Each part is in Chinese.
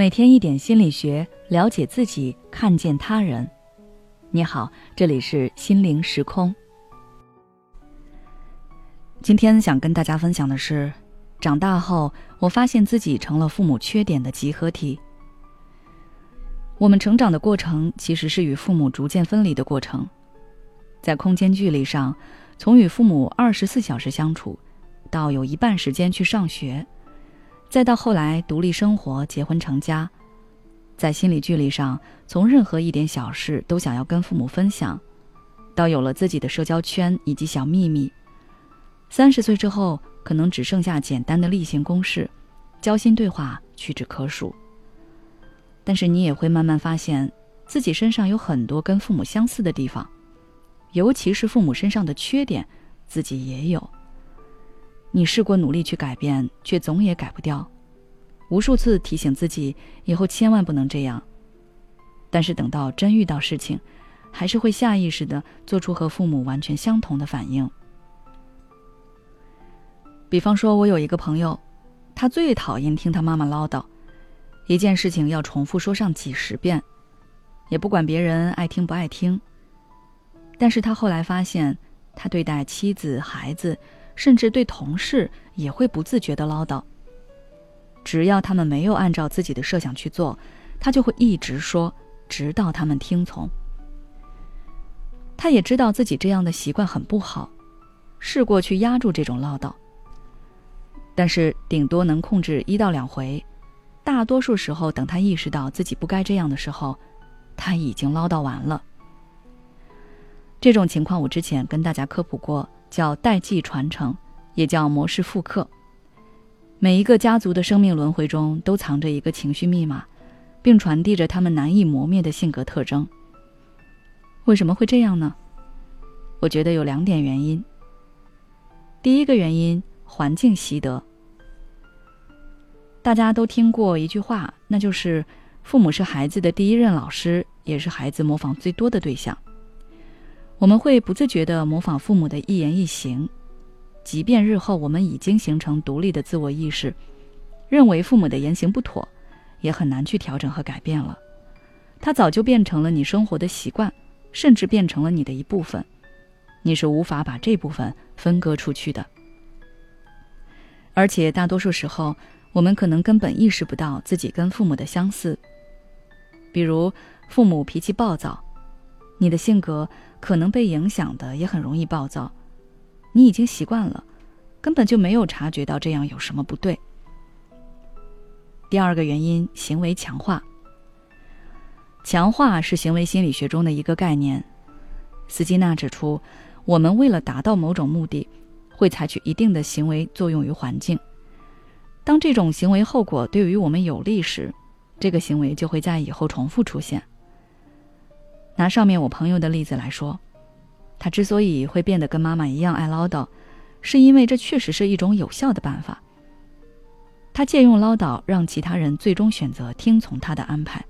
每天一点心理学，了解自己，看见他人。你好，这里是心灵时空。今天想跟大家分享的是，长大后我发现自己成了父母缺点的集合体。我们成长的过程其实是与父母逐渐分离的过程，在空间距离上，从与父母二十四小时相处，到有一半时间去上学。再到后来独立生活、结婚成家，在心理距离上，从任何一点小事都想要跟父母分享，到有了自己的社交圈以及小秘密。三十岁之后，可能只剩下简单的例行公事，交心对话屈指可数。但是你也会慢慢发现，自己身上有很多跟父母相似的地方，尤其是父母身上的缺点，自己也有。你试过努力去改变，却总也改不掉，无数次提醒自己以后千万不能这样。但是等到真遇到事情，还是会下意识的做出和父母完全相同的反应。比方说，我有一个朋友，他最讨厌听他妈妈唠叨，一件事情要重复说上几十遍，也不管别人爱听不爱听。但是他后来发现，他对待妻子、孩子。甚至对同事也会不自觉的唠叨。只要他们没有按照自己的设想去做，他就会一直说，直到他们听从。他也知道自己这样的习惯很不好，试过去压住这种唠叨，但是顶多能控制一到两回，大多数时候等他意识到自己不该这样的时候，他已经唠叨完了。这种情况我之前跟大家科普过。叫代际传承，也叫模式复刻。每一个家族的生命轮回中都藏着一个情绪密码，并传递着他们难以磨灭的性格特征。为什么会这样呢？我觉得有两点原因。第一个原因，环境习得。大家都听过一句话，那就是父母是孩子的第一任老师，也是孩子模仿最多的对象。我们会不自觉地模仿父母的一言一行，即便日后我们已经形成独立的自我意识，认为父母的言行不妥，也很难去调整和改变了。它早就变成了你生活的习惯，甚至变成了你的一部分，你是无法把这部分分割出去的。而且大多数时候，我们可能根本意识不到自己跟父母的相似，比如父母脾气暴躁。你的性格可能被影响的也很容易暴躁，你已经习惯了，根本就没有察觉到这样有什么不对。第二个原因，行为强化。强化是行为心理学中的一个概念。斯金纳指出，我们为了达到某种目的，会采取一定的行为作用于环境。当这种行为后果对于我们有利时，这个行为就会在以后重复出现。拿上面我朋友的例子来说，他之所以会变得跟妈妈一样爱唠叨，是因为这确实是一种有效的办法。他借用唠叨让其他人最终选择听从他的安排，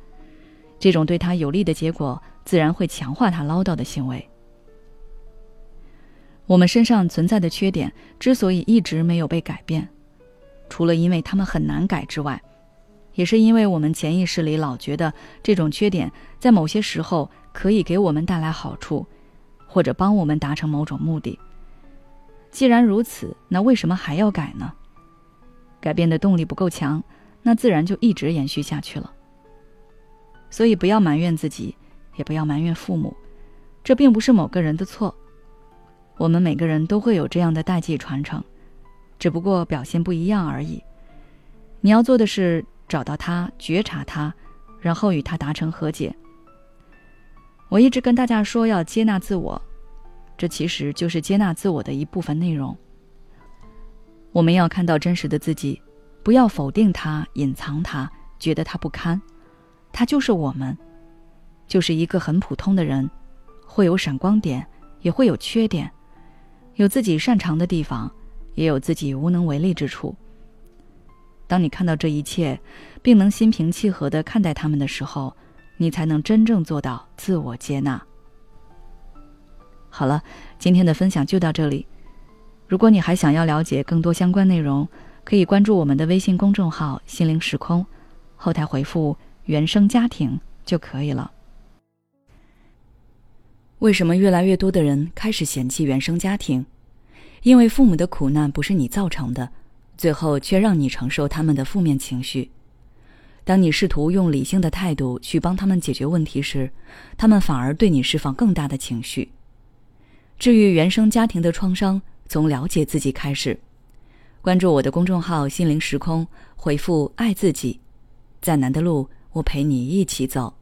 这种对他有利的结果自然会强化他唠叨的行为。我们身上存在的缺点之所以一直没有被改变，除了因为他们很难改之外，也是因为我们潜意识里老觉得这种缺点在某些时候。可以给我们带来好处，或者帮我们达成某种目的。既然如此，那为什么还要改呢？改变的动力不够强，那自然就一直延续下去了。所以不要埋怨自己，也不要埋怨父母，这并不是某个人的错。我们每个人都会有这样的代际传承，只不过表现不一样而已。你要做的是找到他，觉察他，然后与他达成和解。我一直跟大家说要接纳自我，这其实就是接纳自我的一部分内容。我们要看到真实的自己，不要否定他、隐藏他，觉得他不堪。他就是我们，就是一个很普通的人，会有闪光点，也会有缺点，有自己擅长的地方，也有自己无能为力之处。当你看到这一切，并能心平气和的看待他们的时候。你才能真正做到自我接纳。好了，今天的分享就到这里。如果你还想要了解更多相关内容，可以关注我们的微信公众号“心灵时空”，后台回复“原生家庭”就可以了。为什么越来越多的人开始嫌弃原生家庭？因为父母的苦难不是你造成的，最后却让你承受他们的负面情绪。当你试图用理性的态度去帮他们解决问题时，他们反而对你释放更大的情绪。治愈原生家庭的创伤，从了解自己开始。关注我的公众号“心灵时空”，回复“爱自己”，再难的路，我陪你一起走。